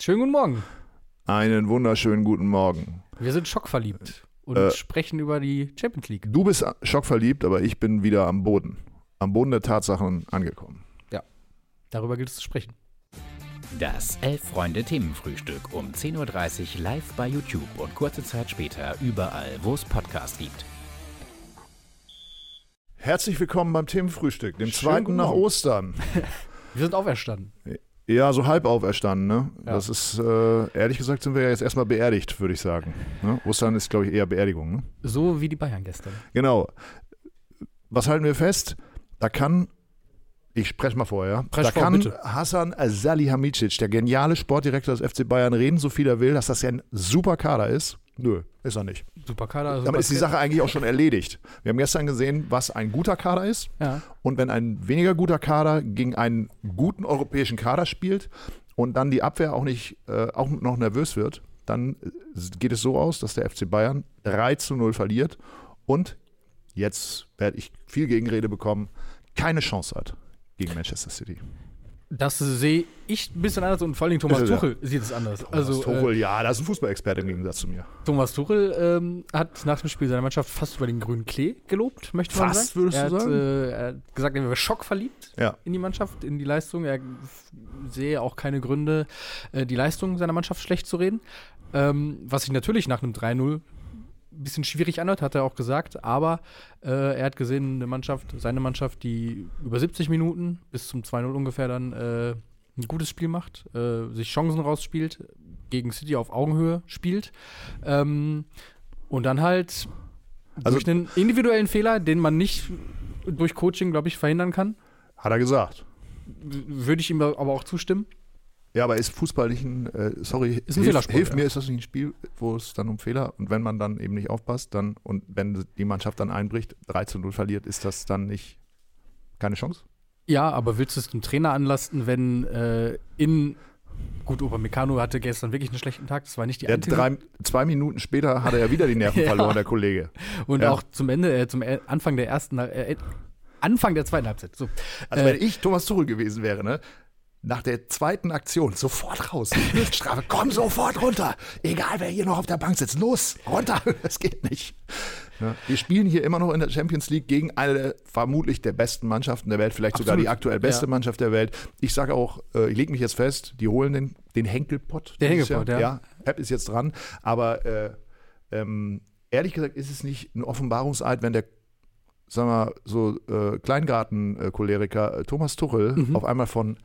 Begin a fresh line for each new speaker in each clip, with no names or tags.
Schönen guten Morgen.
Einen wunderschönen guten Morgen.
Wir sind schockverliebt und
Äh,
sprechen über die Champions League.
Du bist schockverliebt, aber ich bin wieder am Boden. Am Boden der Tatsachen angekommen.
Darüber gilt es zu sprechen.
Das Elf-Freunde-Themenfrühstück um 10.30 Uhr live bei YouTube und kurze Zeit später überall, wo es Podcasts gibt.
Herzlich willkommen beim Themenfrühstück, dem
Schönen
zweiten nach
Morgen.
Ostern.
Wir sind auferstanden.
Ja, so halb auferstanden, ne?
Ja.
Das ist, äh, ehrlich gesagt, sind wir ja jetzt erstmal beerdigt, würde ich sagen. Ne? Ostern ist, glaube ich, eher Beerdigung, ne?
So wie die Bayern gestern.
Genau. Was halten wir fest? Da kann, ich spreche mal vorher,
Sprech
da
vor,
kann
bitte.
Hassan Salihamidzic, der geniale Sportdirektor des FC Bayern, reden, so viel er will, dass das ja ein super Kader ist. Nö, ist er nicht.
Super Kader. Super
Damit ist die Sache eigentlich auch schon erledigt. Wir haben gestern gesehen, was ein guter Kader ist.
Ja.
Und wenn ein weniger guter Kader gegen einen guten europäischen Kader spielt und dann die Abwehr auch nicht äh, auch noch nervös wird, dann geht es so aus, dass der FC Bayern 3 zu 0 verliert und jetzt werde ich viel Gegenrede bekommen, keine Chance hat gegen Manchester City.
Das sehe ich ein bisschen anders und vor allem Thomas
es, ja.
Tuchel sieht es anders. also
Also, Tuchel, ja, das ist ein Fußballexperte im Gegensatz zu mir.
Äh, Thomas Tuchel ähm, hat nach dem Spiel seiner Mannschaft fast über den grünen Klee gelobt, möchte man
Fast,
sagen.
würdest
er
du
hat,
sagen?
Äh, er hat gesagt, er wäre schockverliebt
Ja.
in die Mannschaft, in die Leistung. Er sehe auch keine Gründe, äh, die Leistung seiner Mannschaft schlecht zu reden. Ähm, was sich natürlich nach einem 3-0 ein bisschen schwierig anhört, hat er auch gesagt. Aber äh, er hat gesehen, eine Mannschaft, seine Mannschaft, die über 70 Minuten bis zum 2-0 ungefähr dann äh, ein gutes Spiel macht, äh, sich Chancen rausspielt, gegen City auf Augenhöhe spielt. Ähm, und dann halt
Also-
durch einen individuellen Fehler, den man nicht durch Coaching, glaube ich, verhindern kann,
Hat er gesagt.
würde ich ihm aber auch zustimmen.
Ja, aber ist Fußball nicht ein, äh, sorry,
Ist ein
hilf,
Fehlersport,
hilf
ja.
mir, ist das nicht ein Spiel, wo es dann um Fehler und wenn man dann eben nicht aufpasst, dann und wenn die Mannschaft dann einbricht, 3 zu 0 verliert, ist das dann nicht keine Chance?
Ja, aber willst du es dem Trainer anlasten, wenn äh, in gut, Upamecano hatte gestern wirklich einen schlechten Tag, das war nicht die
Der
einzige.
drei, zwei Minuten später hat er ja wieder die Nerven
Ja.
verloren, der Kollege.
Und
ja.
auch zum Ende, äh, zum äh, Anfang der ersten, äh, Anfang der zweiten Halbzeit. So.
Also
Äh,
wenn ich Thomas Tuchel gewesen wäre, ne? Nach der zweiten Aktion sofort raus. Strafe, komm sofort runter. Egal wer hier noch auf der Bank sitzt. Los, runter. Das geht nicht. Ne? Wir spielen hier immer noch in der Champions League gegen eine der, vermutlich der besten Mannschaften der Welt, vielleicht sogar
Absolut.
die aktuell beste
Ja.
Mannschaft der Welt. Ich sage auch, äh, ich lege mich jetzt fest, die holen den, den Henkelpott.
Der Henkelpott, ja.
ja. Pep ist jetzt dran. Aber äh, ähm, ehrlich gesagt ist es nicht ein Offenbarungseid, wenn der sagen wir, so äh, Kleingarten-Choleriker äh, Thomas Tuchel
Mhm.
auf einmal von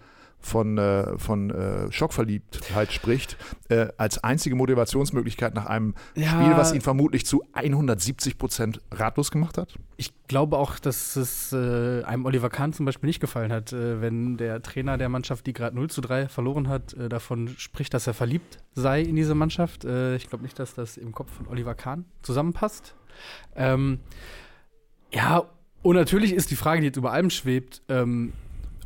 von, äh, von äh, Schockverliebtheit spricht, äh, als einzige Motivationsmöglichkeit nach einem
Ja.
Spiel, was ihn vermutlich zu 170 Prozent ratlos gemacht hat.
Ich glaube auch, dass es äh, einem Oliver Kahn zum Beispiel nicht gefallen hat, äh, wenn der Trainer der Mannschaft, die gerade 0 zu 3 verloren hat, äh, davon spricht, dass er verliebt sei in diese Mannschaft. Ich glaube nicht, dass das im Kopf von Oliver Kahn zusammenpasst. Ähm, ja, und natürlich ist die Frage, die jetzt über allem schwebt, ähm,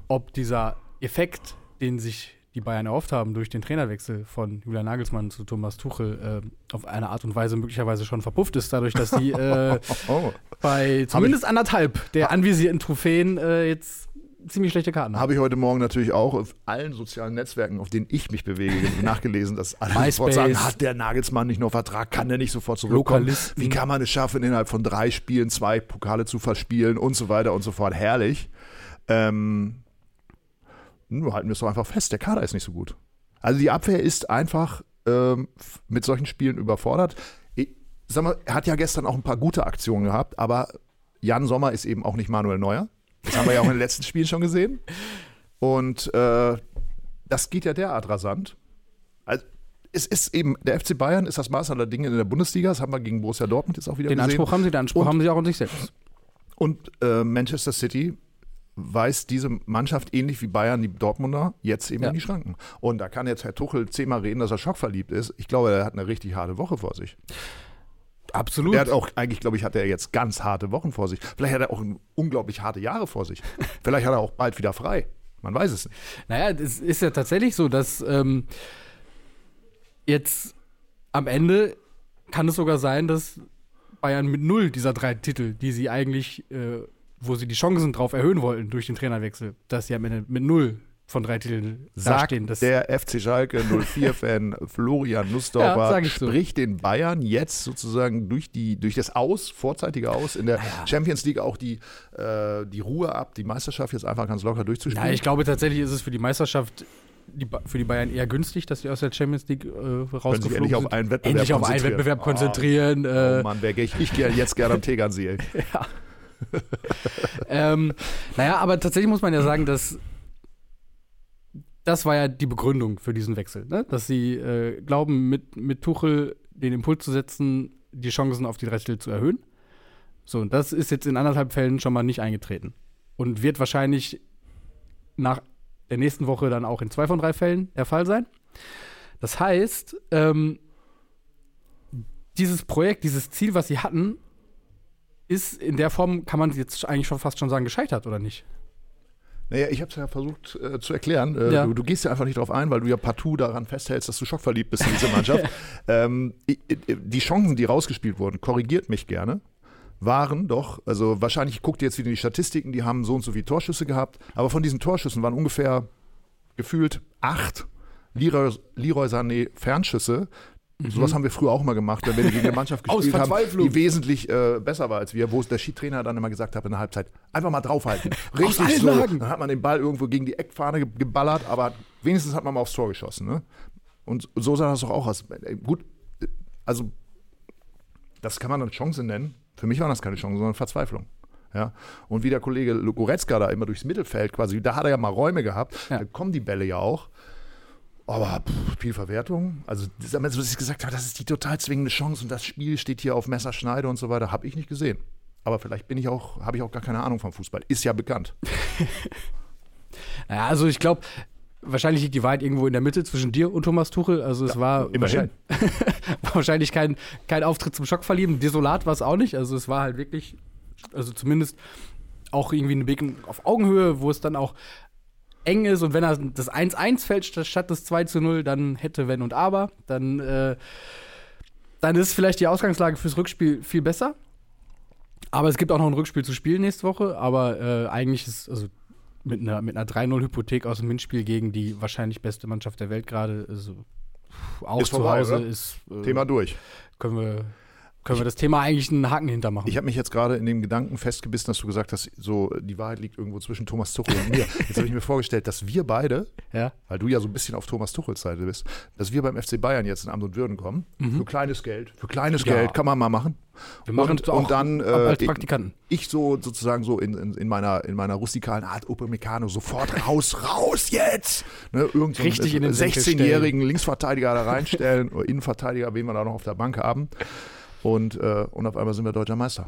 ob dieser Effekt, den sich die Bayern erhofft haben durch den Trainerwechsel von Julian Nagelsmann zu Thomas Tuchel, äh, auf eine Art und Weise möglicherweise schon verpufft ist, dadurch, dass die äh,
Oh.
bei zumindest anderthalb der anvisierten Trophäen äh, jetzt ziemlich schlechte Karten haben.
Habe ich heute Morgen natürlich auch auf allen sozialen Netzwerken, auf denen ich mich bewege, nachgelesen, dass alle sofort
MySpace.
sagen, hat der Nagelsmann nicht noch Vertrag, kann der nicht sofort zurückkommen?
Lokalisten.
Wie kann man es schaffen, innerhalb von drei Spielen zwei Pokale zu verspielen und so weiter und so fort? Herrlich. Ähm, nur halten wir es doch einfach fest, der Kader ist nicht so gut. Also die Abwehr ist einfach ähm, mit solchen Spielen überfordert. Ich, sag mal, er hat ja gestern auch ein paar gute Aktionen gehabt, aber Jan Sommer ist eben auch nicht Manuel Neuer. Das haben wir ja auch in den letzten Spielen schon gesehen. Und äh, das geht ja derart rasant. Also, es ist eben, der FC Bayern ist das Maß aller Dinge in der Bundesliga. Das haben wir gegen Borussia Dortmund jetzt auch wieder
Den
gesehen.
Anspruch haben sie, den Anspruch
Und-
haben sie auch an sich selbst.
Und äh, Manchester City weist diese Mannschaft ähnlich wie Bayern, die Dortmunder, jetzt eben
Ja.
in die Schranken. Und da kann jetzt Herr Tuchel zehnmal reden, dass er schockverliebt ist. Ich glaube, er hat eine richtig harte Woche vor sich.
Absolut.
Er hat auch, eigentlich glaube ich, hat er jetzt ganz harte Wochen vor sich. Vielleicht hat er auch unglaublich harte Jahre vor sich. Vielleicht hat er auch bald wieder frei. Man weiß es nicht.
Naja, es ist ja tatsächlich so, dass ähm, jetzt am Ende kann es sogar sein, dass Bayern mit null dieser drei Titel, die sie eigentlich, äh, wo sie die Chancen drauf erhöhen wollten durch den Trainerwechsel, dass sie am Ende mit null von drei Titeln
Sagt
dastehen. Das,
der FC Schalke 04-Fan Florian
Ja,
Nussdorfer
sag ich so.
spricht den Bayern jetzt sozusagen durch, die, durch das Aus, vorzeitige Aus in der Champions League auch die, äh, die Ruhe ab, die Meisterschaft jetzt einfach ganz locker durchzuspielen.
ja, ich glaube tatsächlich ist es für die Meisterschaft die, für die Bayern eher günstig, dass sie aus der Champions League äh,
Können sich
rausgeflogen
endlich auf
sind.
einen Wettbewerb
endlich auf einen
konzentrieren.
Wettbewerb
Oh.
konzentrieren.
Oh
äh,
Mann, wäre ich, ich gehe jetzt gerne am Tegernsee.
ähm, naja, aber tatsächlich muss man ja sagen, dass das war ja die Begründung für diesen Wechsel, ne? dass sie äh, glauben, mit, mit Tuchel den Impuls zu setzen, die Chancen auf die drei Titel zu erhöhen. So, und das ist jetzt in anderthalb Fällen schon mal nicht eingetreten. Und wird wahrscheinlich nach der nächsten Woche dann auch in zwei von drei Fällen der Fall sein. Das heißt, ähm, dieses Projekt, dieses Ziel, was sie hatten, ist in der Form, kann man jetzt eigentlich schon fast schon sagen, gescheitert, oder nicht?
Naja, ich habe es ja versucht äh, zu erklären. Äh,
Ja.
du, du gehst ja einfach nicht drauf ein, weil du ja partout daran festhältst, dass du schockverliebt bist in diese Mannschaft. ähm, die Chancen, die rausgespielt wurden, korrigiert mich gerne, waren doch, also wahrscheinlich guckt ihr jetzt wieder in die Statistiken, die haben so und so viele Torschüsse gehabt, aber von diesen Torschüssen waren ungefähr gefühlt acht Leroy, Leroy Sané Fernschüsse. Sowas haben wir früher auch mal gemacht, wenn wir gegen eine Mannschaft
Mhm.
Gespielt haben, die wesentlich äh, besser war als wir, wo es der Skitrainer dann immer gesagt hat in der Halbzeit, einfach mal draufhalten. Richtig so. Dann hat man den Ball irgendwo gegen die Eckfahne ge- geballert, aber wenigstens hat man mal aufs Tor geschossen. Ne? Und so sah das doch auch aus. Äh, Gut, äh, also das kann man eine Chance nennen. Für mich war das keine Chance, sondern Verzweiflung. Ja? Und wie der Kollege Goretzka da immer durchs Mittelfeld quasi, da hat er ja mal Räume gehabt,
Ja.
da kommen die Bälle ja auch. Aber pff, viel Verwertung. Also, das, was ich gesagt habe, das ist die total zwingende Chance und das Spiel steht hier auf Messerschneide und so weiter, habe ich nicht gesehen. Aber vielleicht bin ich auch, habe ich auch gar keine Ahnung vom Fußball. Ist ja bekannt.
Naja, also ich glaube, wahrscheinlich liegt die Wahrheit irgendwo in der Mitte zwischen dir und Thomas Tuchel. Also es war
immerhin.
wahrscheinlich, war wahrscheinlich kein, kein Auftritt zum Schockverlieben. Desolat war es auch nicht. Also es war halt wirklich, also zumindest auch irgendwie ein Weg auf Augenhöhe, wo es dann auch eng ist und wenn er das 1-1 fällt statt- des 2 zu 0, dann hätte wenn und aber, dann, äh, dann ist vielleicht die Ausgangslage fürs Rückspiel viel besser. Aber es gibt auch noch ein Rückspiel zu spielen nächste Woche, aber äh, eigentlich ist, also mit einer, mit einer 3-0-Hypothek aus dem Hinspiel gegen die wahrscheinlich beste Mannschaft der Welt gerade, also auch
Ist
zu
vorbei,
Hause
oder?
ist, äh,
Thema durch.
können wir, können wir das Thema eigentlich einen Haken hintermachen.
Ich habe mich jetzt gerade in dem Gedanken festgebissen, dass du gesagt hast, so die Wahrheit liegt irgendwo zwischen Thomas Tuchel und mir. Jetzt habe ich mir vorgestellt, dass wir beide,
ja?
weil du ja so ein bisschen auf Thomas Tuchels Seite bist, dass wir beim FC Bayern jetzt in Amt und Würden kommen. Für kleines Geld. Für kleines
Ja.
Geld kann man mal machen.
Wir machen
und,
auch
und dann
ab- als
äh,
Praktikanten.
ich so sozusagen so in, in, in, meiner, in meiner rustikalen Art Upamecano sofort raus, raus jetzt! Ne, irgend so einen
Richtig in den Senkel
16-jährigen Linksverteidiger da reinstellen oder Innenverteidiger, wen wir da noch auf der Bank haben. Und, äh, und auf einmal sind wir deutscher Meister.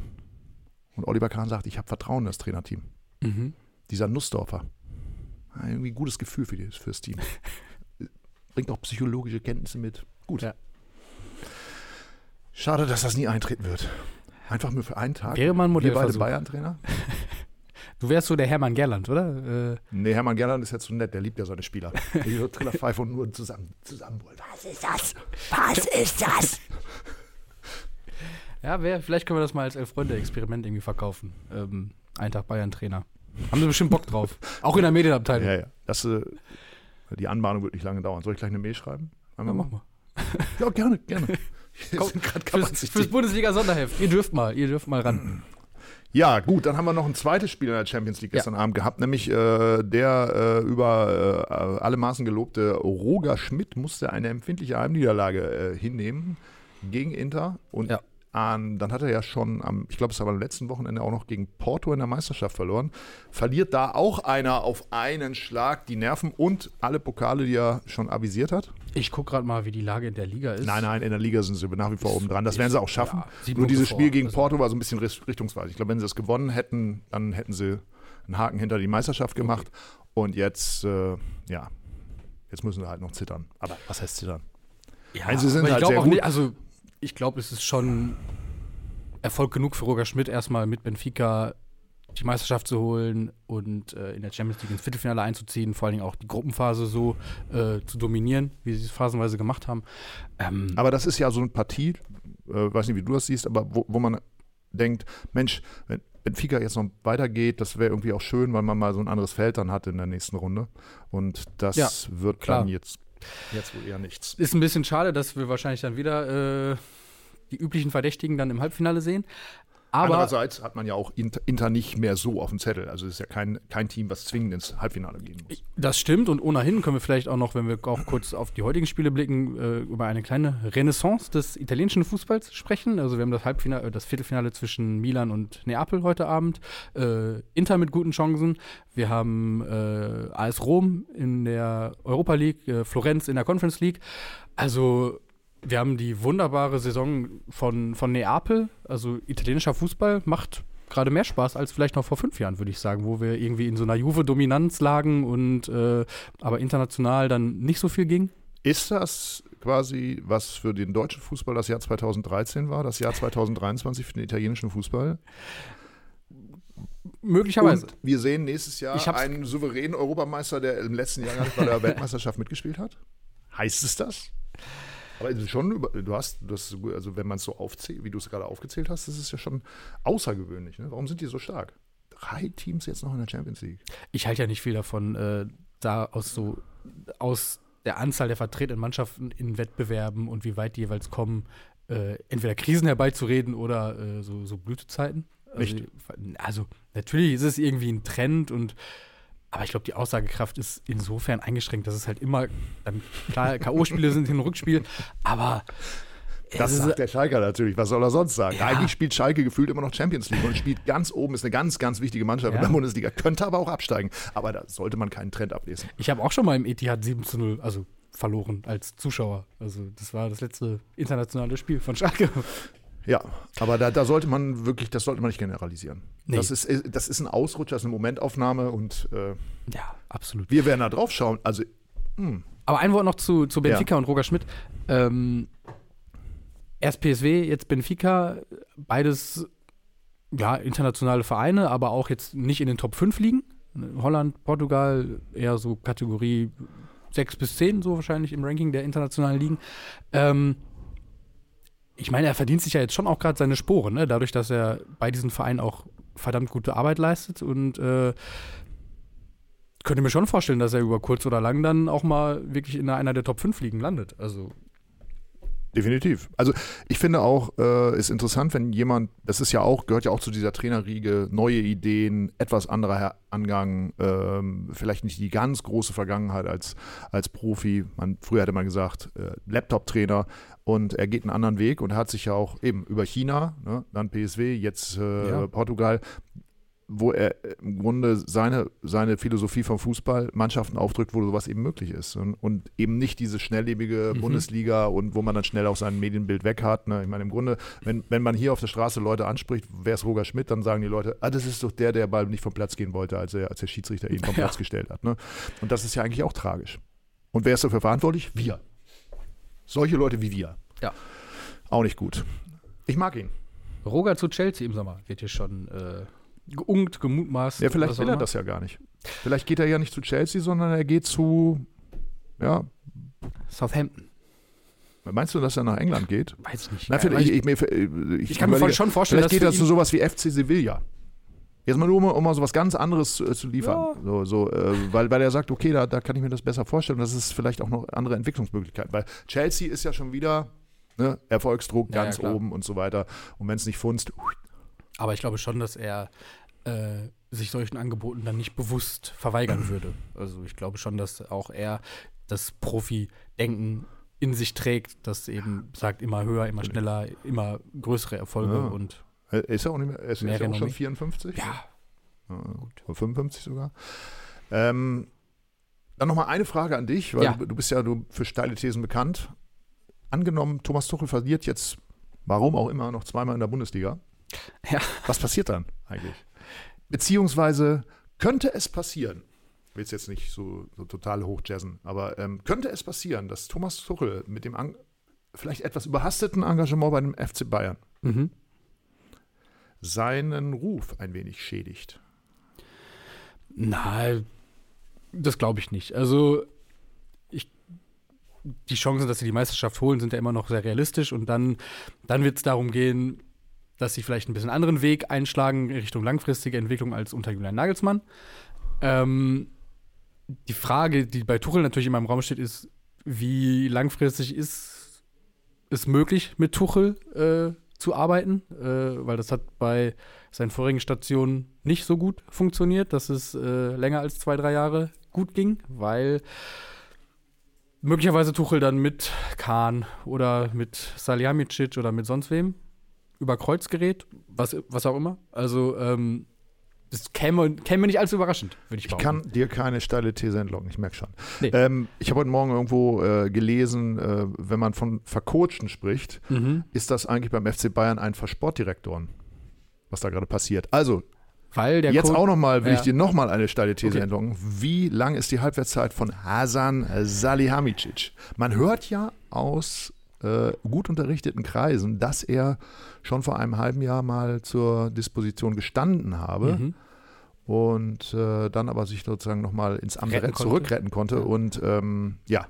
Und Oliver Kahn sagt, ich habe Vertrauen in das Trainerteam.
Mhm.
Dieser Nussdorfer. Ja, irgendwie ein gutes Gefühl für die, fürs Team. Bringt auch psychologische Kenntnisse mit. Gut.
Ja.
Schade, dass das nie eintreten wird. Einfach nur für einen Tag.
Wäre mal ein
Wir beide. Bayern-Trainer?
Du wärst so der Hermann Gerland, oder? Äh,
Nee, Hermann Gerland ist jetzt so nett, der liebt ja seine Spieler. Die so Trillerpfeife und nur zusammen, zusammen wollen. Was ist das? Was ist das?
Ja, wär, vielleicht können wir das mal als Elf-Freunde-Experiment irgendwie verkaufen. Ähm, ein Tag Bayern-Trainer. Haben sie bestimmt Bock drauf. Auch in der Medienabteilung.
Ja, ja. Das, äh, die Anmahnung wird nicht lange dauern. Soll ich gleich eine Mail schreiben? Wir
Ja, mach
machen?
mal.
Ja, gerne, gerne.
Komm, fürs, fürs Bundesliga-Sonderheft. Ihr dürft mal, ihr dürft mal ran.
Ja, gut, dann haben wir noch ein zweites Spiel in der Champions League
Ja.
gestern Abend gehabt, nämlich äh, der äh, über äh, alle Maßen gelobte Roger Schmidt musste eine empfindliche Heimniederlage äh, hinnehmen gegen Inter und
Ja.
An, dann hat er ja schon am, ich glaube, es war am letzten Wochenende auch noch gegen Porto in der Meisterschaft verloren. Verliert da auch einer auf einen Schlag die Nerven und alle Pokale, die er schon avisiert hat?
Ich gucke gerade mal, wie die Lage in der Liga ist.
Nein, nein, in der Liga sind sie nach wie vor oben dran. Das werden sie auch schaffen.
Ja,
Nur dieses
vor.
Spiel gegen
Also-
Porto war so ein bisschen richt- richtungsweisend. Ich glaube, wenn sie es gewonnen hätten, dann hätten sie einen Haken hinter die Meisterschaft gemacht. Und jetzt, äh, ja, jetzt müssen sie halt noch zittern. Aber was heißt zittern?
Ja,
Also sie sind halt sehr gut.
nicht, also ich glaube, es ist schon Erfolg genug für Roger Schmidt, erstmal mit Benfica die Meisterschaft zu holen und äh, in der Champions League ins Viertelfinale einzuziehen, vor allen Dingen auch die Gruppenphase so äh, zu dominieren, wie sie es phasenweise gemacht haben. Ähm,
Aber das ist ja so eine Partie, äh, weiß nicht, wie du das siehst, aber wo, wo man denkt, Mensch, wenn Benfica jetzt noch weitergeht, das wäre irgendwie auch schön, weil man mal so ein anderes Feld dann hat in der nächsten Runde. Und das
Ja,
wird
klar.
dann jetzt, jetzt wohl eher nichts.
Ist ein bisschen schade, dass wir wahrscheinlich dann wieder äh, die üblichen Verdächtigen dann im Halbfinale sehen. Aber
Andererseits hat man ja auch Inter, nicht mehr so auf dem Zettel. Also es ist ja kein, kein Team, was zwingend ins Halbfinale gehen muss.
das stimmt und ohnehin können wir vielleicht auch noch, wenn wir auch kurz auf die heutigen Spiele blicken, äh, über eine kleine Renaissance des italienischen Fußballs sprechen. Also wir haben das Halbfinale, äh, das Viertelfinale zwischen Milan und Neapel heute Abend. Äh, Inter mit guten Chancen. Wir haben äh, AS Rom in der Europa League, äh, Florenz in der Conference League. Also wir haben die wunderbare Saison von, von Neapel. Also italienischer Fußball macht gerade mehr Spaß als vielleicht noch vor fünf Jahren, würde ich sagen, wo wir irgendwie in so einer Juve-Dominanz lagen und äh, aber international dann nicht so viel ging.
Ist das quasi, was für den deutschen Fußball das Jahr 2013 war, das Jahr 2023 für den italienischen Fußball?
Möglicherweise.
Und wir sehen nächstes Jahr einen souveränen Europameister, der im letzten Jahr gar nicht bei der Weltmeisterschaft mitgespielt hat. Heißt es das? Aber schon, über- du hast, das, also wenn man es so aufzählt, wie du es gerade aufgezählt hast, das ist ja schon außergewöhnlich. Ne? Warum sind die so stark? Drei Teams jetzt noch in der Champions League.
Ich halte ja nicht viel davon, äh, da aus so aus der Anzahl der vertretenen Mannschaften in Wettbewerben und wie weit die jeweils kommen, äh, entweder Krisen herbeizureden oder äh, so, so Blütezeiten. Also,
Richtig.
also natürlich ist es irgendwie ein Trend und aber ich glaube, die Aussagekraft ist insofern eingeschränkt, dass es halt immer dann klar K.O.-Spiele sind, Hin- und Rückspiel, aber
Das sagt der Schalker natürlich. Was soll er sonst sagen?
Ja.
Eigentlich spielt Schalke gefühlt immer noch Champions League und spielt ganz oben, ist eine ganz, ganz wichtige Mannschaft
Ja.
in der Bundesliga. Könnte aber auch absteigen. Aber da sollte man keinen Trend ablesen.
Ich habe auch schon mal im Etihad 7 zu 0, also verloren als Zuschauer. Also das war das letzte internationale Spiel von Schalke.
Ja, aber da, da sollte man wirklich, das sollte man nicht generalisieren.
Nee.
Das, ist, äh, das ist ein Ausrutscher, das ist eine Momentaufnahme und äh,
Ja, absolut.
wir werden da drauf schauen. Also,
Aber ein Wort noch zu, zu Benfica und Roger Schmidt. Ähm, erst PSW, jetzt Benfica, beides ja, internationale Vereine, aber auch jetzt nicht in den Top 5 liegen. Holland, Portugal, eher so Kategorie 6 bis 10, so wahrscheinlich im Ranking der internationalen Ligen. Ähm, ich meine, er verdient sich ja jetzt schon auch gerade seine Sporen, ne? dadurch, dass er bei diesen Vereinen auch verdammt gute Arbeit leistet und äh, könnte mir schon vorstellen, dass er über kurz oder lang dann auch mal wirklich in einer der Top 5 Ligen landet. Also,
definitiv. Also, ich finde auch, äh, ist interessant, wenn jemand, das ist ja auch, gehört ja auch zu dieser Trainerriege, neue Ideen, etwas anderer Angang, ähm, vielleicht nicht die ganz große Vergangenheit als, als Profi. Man, früher hätte man gesagt, äh, Laptop-Trainer und er geht einen anderen Weg und hat sich ja auch eben über China, ne, dann PSW, jetzt äh,
Ja.
Portugal, wo er im Grunde seine, seine Philosophie vom Fußball Mannschaften aufdrückt, wo sowas eben möglich ist. Und, und eben nicht diese schnelllebige
Mhm.
Bundesliga und wo man dann schnell auch sein Medienbild weg hat. Ne? Ich meine, im Grunde, wenn, wenn man hier auf der Straße Leute anspricht, wer ist Roger Schmidt, dann sagen die Leute, ah, das ist doch der, der bald nicht vom Platz gehen wollte, als, er, als der Schiedsrichter ihn vom
Ja.
Platz gestellt hat. Ne? Und das ist ja eigentlich auch tragisch. Und wer ist dafür verantwortlich? Wir. Solche Leute wie wir.
Ja.
Auch nicht gut. Ich mag ihn.
Roger zu Chelsea im Sommer wird hier schon äh, geungt, gemutmaßt.
Ja, vielleicht will er
immer.
das ja gar nicht. Vielleicht geht er ja nicht zu Chelsea, sondern er geht zu, ja,
Southampton.
meinst du, dass er nach England geht?
Weiß ich nicht.
Na,
Ja,
vielleicht,
ich,
ich, ich, ich,
ich kann mir schon vorstellen,
vielleicht
dass
geht er
für
zu sowas wie FC Sevilla. Jetzt mal nur, um, um mal sowas ganz anderes zu, zu liefern.
Ja.
So, so, äh, weil, weil er sagt, okay, da, da kann ich mir das besser vorstellen. Das ist vielleicht auch noch andere Entwicklungsmöglichkeiten. Weil Chelsea ist ja schon wieder ne, Erfolgsdruck
Ja, ja,
ganz
klar.
oben und so weiter. Und wenn es nicht funzt,
aber ich glaube schon, dass er äh, sich solchen Angeboten dann nicht bewusst verweigern würde. Also ich glaube schon, dass auch er das Profi-Denken in sich trägt, das eben sagt, immer höher, immer schneller, immer größere Erfolge
Ja.
und
ist er auch nicht mehr, ist,
Mehr
ist er auch schon
Renommee.
54?
ja,
Ja, Oder 55 sogar. Ähm, dann nochmal eine Frage an dich, weil
Ja.
du, du bist ja du für steile Thesen bekannt. Angenommen, Thomas Tuchel verliert jetzt, warum auch immer, noch zweimal in der Bundesliga.
Ja.
Was passiert dann eigentlich? Beziehungsweise könnte es passieren, ich will es jetzt nicht so, so total hochjazzen, aber ähm, könnte es passieren, dass Thomas Tuchel mit dem an, vielleicht etwas überhasteten Engagement bei dem FC Bayern
Mhm.
seinen Ruf ein wenig schädigt?
Na, das glaube ich nicht. Also, ich, die Chancen, dass sie die Meisterschaft holen, sind ja immer noch sehr realistisch. Und dann, dann wird es darum gehen, dass sie vielleicht ein bisschen anderen Weg einschlagen in Richtung langfristige Entwicklung als unter Julian Nagelsmann. Ähm, die Frage, die bei Tuchel natürlich in meinem Raum steht, ist, wie langfristig ist es möglich, mit Tuchel äh, zu arbeiten? Äh, weil das hat bei seinen vorigen Stationen nicht so gut funktioniert, dass es äh, länger als zwei, drei Jahre gut ging, weil möglicherweise Tuchel dann mit Kahn oder mit Salihamidzic oder mit sonst wem über Kreuz gerät, was, was auch immer. Also ähm, das käme, käme nicht allzu überraschend, würde ich
Ich
behaupten.
kann dir keine steile These entlocken, ich merke schon.
Nee.
Ähm, ich habe heute Morgen irgendwo äh, gelesen, äh, wenn man von Vercoachen spricht,
Mhm.
ist das eigentlich beim FC Bayern ein Versportdirektoren, was da gerade passiert. Also,
Weil der
jetzt
Co-
auch nochmal, will
Ja.
ich dir nochmal eine steile These
Okay.
entlocken. Wie lang ist die Halbwertszeit von Hasan Salihamidzic? Man hört ja aus äh, gut unterrichteten Kreisen, dass er schon vor einem halben Jahr mal zur Disposition gestanden habe
Mhm.
und äh, dann aber sich sozusagen nochmal ins Amt
Retten
retten
konnte.
zurückretten konnte.
Ja.
Und ähm, ja,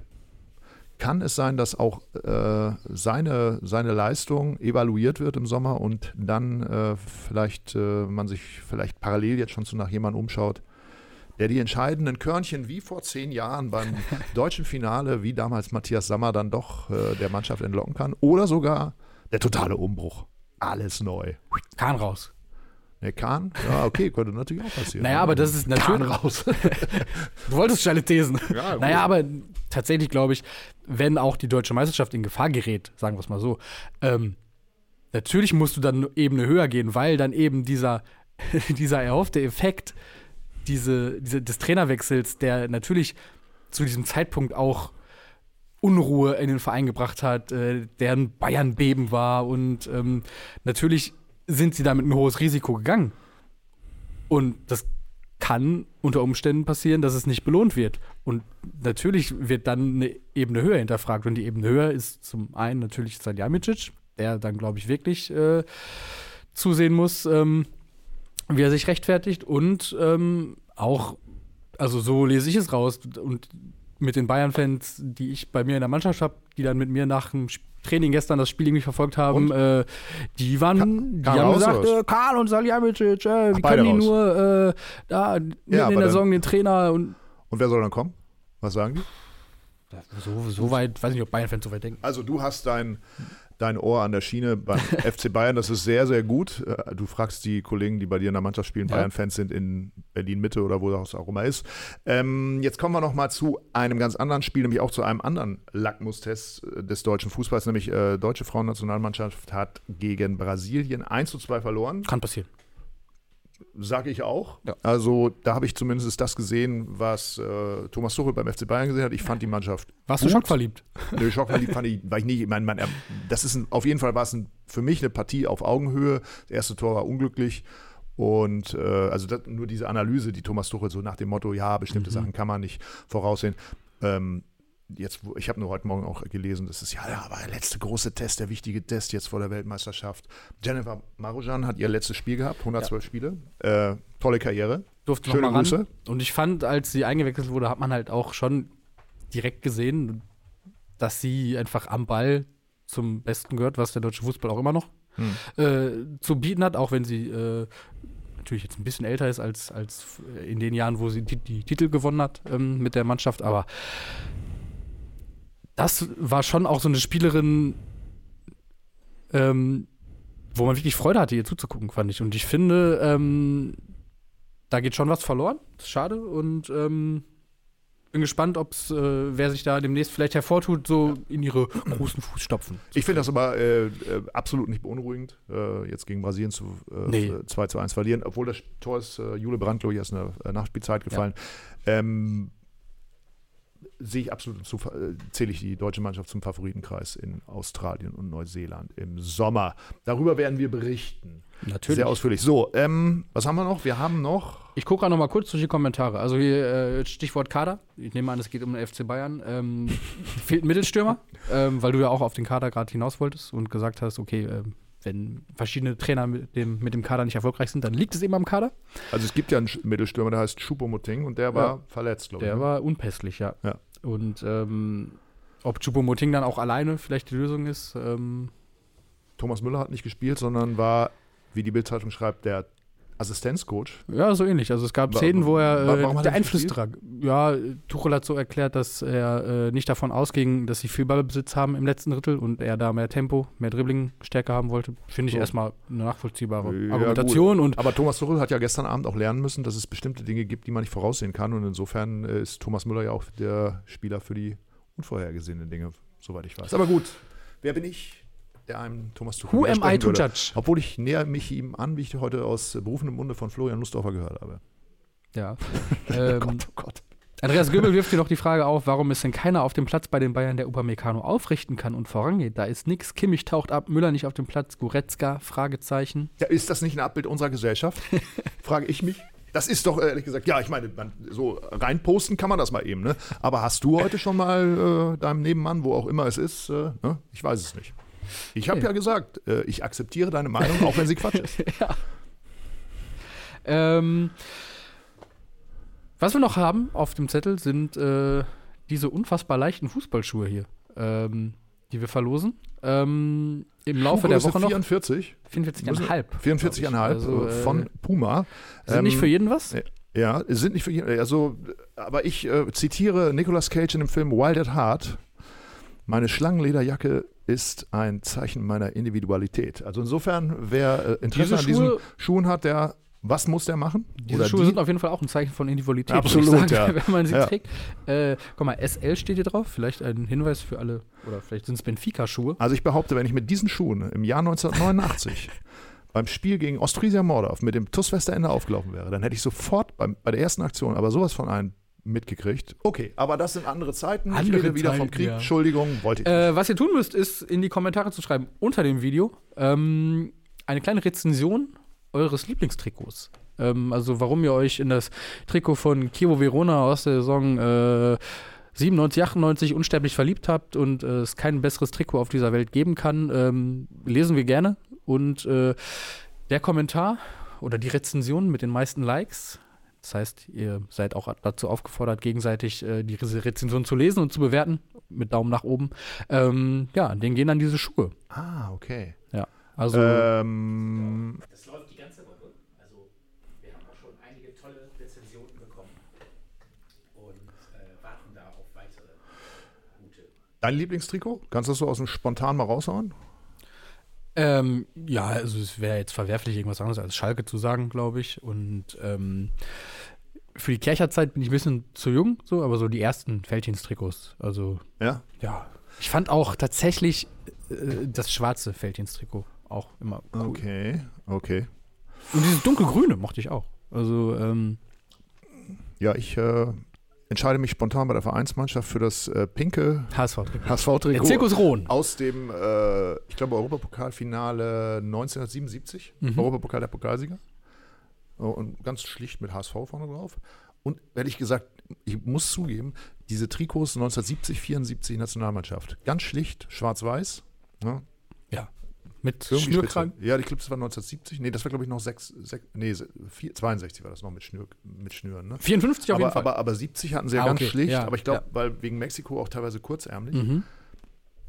kann es sein, dass auch äh, seine, seine Leistung evaluiert wird im Sommer und dann äh, vielleicht äh, man sich vielleicht parallel jetzt schon so nach jemandem umschaut, der die entscheidenden Körnchen wie vor zehn Jahren beim deutschen Finale, wie damals Matthias Sammer, dann doch äh, der Mannschaft entlocken kann. Oder sogar der totale Umbruch. Alles neu.
Kahn raus.
Der Kahn? Ja, okay, könnte natürlich auch passieren.
Naja, aber das ist
Kahn
natürlich.
raus.
Du wolltest steile Thesen.
Ja, gut.
naja, aber tatsächlich glaube ich, wenn auch die deutsche Meisterschaft in Gefahr gerät, sagen wir es mal so, ähm, natürlich musst du dann eine Ebene höher gehen, weil dann eben dieser, dieser erhoffte Effekt diese, diese, des Trainerwechsels, der natürlich zu diesem Zeitpunkt auch Unruhe in den Verein gebracht hat, äh, deren Bayern beben war und ähm, natürlich sind sie damit ein hohes Risiko gegangen. Und das kann unter Umständen passieren, dass es nicht belohnt wird. Und natürlich wird dann eine Ebene höher hinterfragt. Und die Ebene höher ist zum einen natürlich Salihamidzic, der dann, glaube ich, wirklich äh, zusehen muss, ähm, wie er sich rechtfertigt. Und ähm, auch, also so lese ich es raus. Und mit den Bayern-Fans, die ich bei mir in der Mannschaft habe, die dann mit mir nach dem Training gestern das Spiel irgendwie verfolgt haben, äh, die waren, die
Kahn
haben gesagt, äh, Karl und Salihamidzic, äh, wie können die
raus.
nur äh, da
Ja,
in der Saison den Trainer und
Und wer soll dann kommen? Was sagen die?
So, so weit, weiß nicht, ob Bayern-Fans so weit denken.
Also du hast dein, dein Ohr an der Schiene beim FC Bayern, das ist sehr, sehr gut. Äh, Du fragst die Kollegen, die bei dir in der Mannschaft spielen,
Ja.
Bayern-Fans sind in Berlin-Mitte oder wo das auch immer ist. Ähm, jetzt kommen wir noch mal zu einem ganz anderen Spiel, nämlich auch zu einem anderen Lackmustest äh, des deutschen Fußballs, nämlich äh, deutsche Frauennationalmannschaft hat gegen Brasilien 1 zu 2 verloren.
Kann passieren.
Sage ich auch.
Ja.
Also da habe ich zumindest das gesehen, was äh, Thomas Tuchel beim FC Bayern gesehen hat. Ich fand die Mannschaft
Warst du
Gut.
schockverliebt?
Nö, schockverliebt fand ich, war ich nicht. Ich meine, man, das ist ein, auf jeden Fall war es ein, für mich eine Partie auf Augenhöhe. Das erste Tor war unglücklich. Und äh, also das, nur diese Analyse, die Thomas Tuchel so nach dem Motto, ja, bestimmte
Mhm.
Sachen kann man nicht voraussehen. Ähm, jetzt, ich habe nur heute Morgen auch gelesen, das ist ja, ja, aber der letzte große Test, der wichtige Test jetzt vor der Weltmeisterschaft. Jennifer Marujan hat ihr letztes Spiel gehabt, 112 Spiele. Äh, tolle Karriere.
Durfte
Schöne
mal ran.
Grüße.
Und ich fand, als sie eingewechselt wurde, hat man halt auch schon direkt gesehen, dass sie einfach am Ball zum Besten gehört, was der deutsche Fußball auch immer noch
Hm.
äh, zu bieten hat, auch wenn sie äh, natürlich jetzt ein bisschen älter ist als, als in den Jahren, wo sie die, die Titel gewonnen hat ähm, mit der Mannschaft. Aber das war schon auch so eine Spielerin, ähm, wo man wirklich Freude hatte, ihr zuzugucken, fand ich. Und ich finde, ähm, da geht schon was verloren. Das ist schade. Und ähm, bin gespannt, ob's, äh, wer sich da demnächst vielleicht hervortut, so in ihre großen Fußstapfen.
Ich finde das aber äh, äh, absolut nicht beunruhigend, äh, jetzt gegen Brasilien zu äh,
Nee.
2 zu 1 verlieren, obwohl das Tor ist äh, Jule erst in der äh, Nachspielzeit gefallen. Ähm, sehe ich absolut zu, äh, zähle ich die deutsche Mannschaft zum Favoritenkreis in Australien und Neuseeland im Sommer. Darüber werden wir berichten.
Natürlich.
Sehr ausführlich. So, ähm, was haben wir noch? Wir haben noch.
Ich gucke gerade noch mal kurz durch die Kommentare. Also hier äh, Stichwort Kader. Ich nehme an, es geht um den FC Bayern. Ähm, fehlt ein Mittelstürmer, ähm, weil du ja auch auf den Kader gerade hinaus wolltest und gesagt hast, okay, ähm, wenn verschiedene Trainer mit dem, mit dem Kader nicht erfolgreich sind, dann liegt es eben am Kader.
Also es gibt ja einen Mittelstürmer, der heißt Choupo-Moting und der war
Ja.
verletzt, glaube ich.
Der
ne?
war unpässlich, ja.
Ja.
Und ähm, ob Choupo-Moting dann auch alleine vielleicht die Lösung ist, ähm,
Thomas Müller hat nicht gespielt, sondern war, wie die Bildzeitung schreibt, der Assistenzcoach.
Ja, so ähnlich. Also es gab Szenen, wo er äh, der
er
Einfluss trag. Ja, Tuchel hat so erklärt, dass er äh, nicht davon ausging, dass sie viel Ballbesitz haben im letzten Drittel und er da mehr Tempo, mehr Dribbling-Stärke haben wollte. Finde ich
So.
erstmal eine nachvollziehbare
Ja,
Argumentation und
Aber Thomas Tuchel hat ja gestern Abend auch lernen müssen, dass es bestimmte Dinge gibt, die man nicht voraussehen kann. Und insofern ist Thomas Müller ja auch der Spieler für die unvorhergesehenen Dinge, soweit ich weiß. Aber gut, wer bin ich, der einem Thomas Tuchel
who am I to
würde?
judge?
Obwohl ich näher mich ihm an, wie ich heute aus berufenem Munde von Florian Nussdorfer gehört habe.
Ja.
Oh
ähm,
Gott, oh Gott.
Andreas Göbel wirft hier noch die Frage auf, warum ist denn keiner auf dem Platz bei den Bayern, der Upamecano aufrichten kann und vorangeht? Da ist nix. Kimmich taucht ab, Müller nicht auf dem Platz, Goretzka, Fragezeichen.
Ja, ist das nicht ein Abbild unserer Gesellschaft? Frage ich mich. Das ist doch ehrlich gesagt, ja, ich meine, man, so reinposten kann man das mal eben, ne? Aber hast du heute schon mal äh, deinem Nebenmann, wo auch immer es ist, äh, ne? ich weiß es nicht. Ich habe ja gesagt, äh, ich akzeptiere deine Meinung, auch wenn sie Quatsch ist.
Ähm, was wir noch haben auf dem Zettel sind äh, diese unfassbar leichten Fußballschuhe hier, ähm, die wir verlosen. Ähm, Im Laufe der Woche noch
44,
44,5.
44,5
Also,
äh, von Puma.
Sind nicht
Ähm,
für jeden was?
äh, Ja, sind nicht für jeden. Also, aber ich äh, zitiere Nicolas Cage in dem Film Wild at Heart. Meine Schlangenlederjacke ist ein Zeichen meiner Individualität. Also insofern, wer äh, Interesse
Diese
an diesen
Schuhe-
Schuhen hat, der was muss der machen?
Diese Schuhe sind auf jeden Fall auch ein Zeichen von Individualität,
Absolut,
sagen,
ja.
wenn man sie
Ja.
trägt. Äh, guck mal, SL steht hier drauf. Vielleicht ein Hinweis für alle, oder vielleicht sind es Benfica-Schuhe.
Also ich behaupte, wenn ich mit diesen Schuhen im Jahr 1989 beim Spiel gegen Ostfriesia Mordorf mit dem TuS Westerende aufgelaufen wäre, dann hätte ich sofort beim, bei der ersten Aktion aber sowas von einem mitgekriegt. Okay, aber das sind andere Zeiten.
Andere
ich rede wieder vom
Zeiten,
Krieg.
ja.
Entschuldigung, wollte ich nicht.
Äh, was ihr tun müsst, ist in die Kommentare zu schreiben unter dem Video ähm, eine kleine Rezension eures Lieblingstrikots. Ähm, also warum ihr euch in das Trikot von Chievo Verona aus der Saison äh, 97, 98 unsterblich verliebt habt und äh, es kein besseres Trikot auf dieser Welt geben kann, ähm, lesen wir gerne. Und äh, der Kommentar oder die Rezension mit den meisten Likes, das heißt, ihr seid auch dazu aufgefordert, gegenseitig äh, die Re- Rezension zu lesen und zu bewerten, mit Daumen nach oben. Ähm, ja, denen gehen dann diese Schuhe.
ah, okay.
Also,
Ähm,
Das läuft die ganze Woche. Also wir haben auch schon einige tolle Rezensionen bekommen und äh, warten da auf weitere gute.
dein Lieblingstrikot? Kannst du das so aus dem Spontan mal raushauen?
Ähm, ja, also es wäre jetzt verwerflich, irgendwas anderes als Schalke zu sagen, glaube ich. Und ähm, für die Kercherzeit bin ich ein bisschen zu jung, so, aber so die ersten Felddienst-Trikots. Also,
Ja.
ja. Ich fand auch tatsächlich äh, das schwarze Felddienst-Trikot auch immer cool.
Okay, okay.
Und dieses dunkelgrüne mochte ich auch. Also, ähm,
Ja, ich äh, entscheide mich spontan bei der Vereinsmannschaft für das äh, pinke
HSV-Trikot. Der. Zirkus Rohn.
Aus dem, äh, ich glaube, Europapokalfinale 1977.
Mhm.
Europapokal der Pokalsieger. Oh, Und ganz schlicht mit HSV vorne drauf. Und ehrlich gesagt, ich muss zugeben, diese Trikots 1970, 74 Nationalmannschaft. Ganz schlicht, schwarz-weiß. Ne?
Mit Schnürkragen.
Ja, ich glaube, das war 1970. Nee, das war, glaube ich, noch 6, 6 nee, 4, 62 war das noch mit, Schnür, mit Schnüren. Ne?
54 auf jeden
Aber,
Fall.
aber, aber 70 hatten sie ja
Ah,
ganz
okay.
schlicht.
Ja,
aber ich glaube,
ja.
weil wegen Mexiko auch teilweise kurzärmlich.
mhm.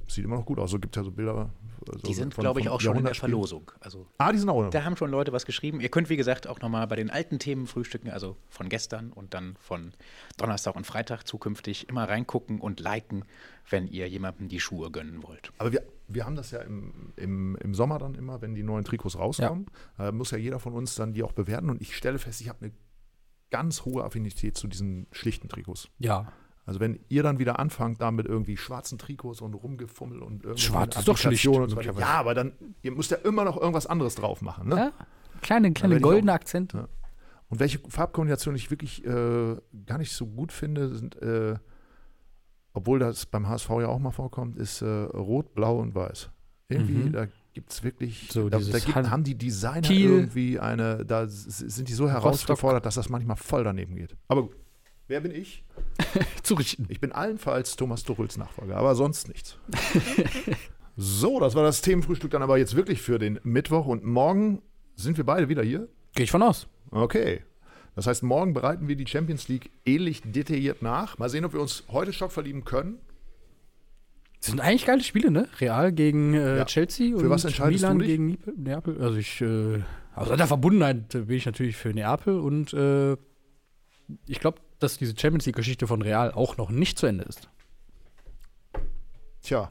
Sieht immer noch gut aus. So gibt es ja so Bilder. Also
Die sind, glaube ich, auch schon in der. Verlosung. Also
Ah, die sind auch
da haben schon Leute was geschrieben. Ihr könnt, wie gesagt, auch nochmal bei den alten Themen frühstücken, also von gestern und dann von Donnerstag und Freitag zukünftig immer reingucken und liken, wenn ihr jemandem die Schuhe gönnen wollt.
Aber wir, wir haben das ja im, im, im Sommer dann immer, wenn die neuen Trikots rauskommen, äh, muss ja jeder von uns dann die auch bewerten. Und ich stelle fest, ich habe eine ganz hohe Affinität zu diesen schlichten Trikots.
Ja.
Also wenn ihr dann wieder anfangt, da mit irgendwie schwarzen Trikots und rumgefummel und irgendwie
Schwarz ist doch schlicht,
und so weiter. Ja, aber dann, ihr müsst ja immer noch irgendwas anderes drauf machen. Ne?
ja. Kleine, kleine goldene Akzente.
Ja. Und welche Farbkombinationen ich wirklich äh, gar nicht so gut finde, sind, äh, obwohl das beim HSV ja auch mal vorkommt, ist äh, Rot, Blau und Weiß. Irgendwie,
Mhm.
da gibt es wirklich,
So
da, da gibt, haben die Designer
Kiel.
irgendwie eine, da sind die so
Rostock.
herausgefordert, dass das manchmal voll daneben geht. Aber gut, wer bin ich?
Zu richten.
Ich bin allenfalls Thomas Tuchels Nachfolger, aber sonst nichts. so, das war das Themenfrühstück dann aber jetzt wirklich für den Mittwoch und morgen sind wir beide wieder hier.
Gehe ich von aus.
Okay. Das heißt, morgen bereiten wir die Champions League ähnlich detailliert nach. Mal sehen, ob wir uns heute Schock verlieben können.
Das sind eigentlich geile Spiele, ne? Real gegen äh,
Ja.
Chelsea
Für
und Milan gegen Neapel. Also ich, äh, aus der Verbundenheit bin ich natürlich für Neapel und äh, ich glaube, dass diese Champions League-Geschichte von Real auch noch nicht zu Ende ist.
Tja,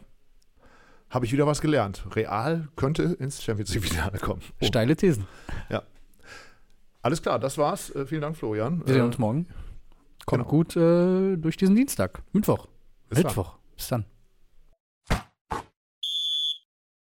habe ich wieder was gelernt. Real könnte ins Champions League-Finale kommen. Oh.
Steile Thesen.
Alles klar, das war's. Äh, vielen Dank, Florian.
Wir sehen
Äh,
uns morgen. Kommt
genau.
gut äh, durch diesen Dienstag. Mittwoch.
Bis dann.
Mittwoch. Bis dann.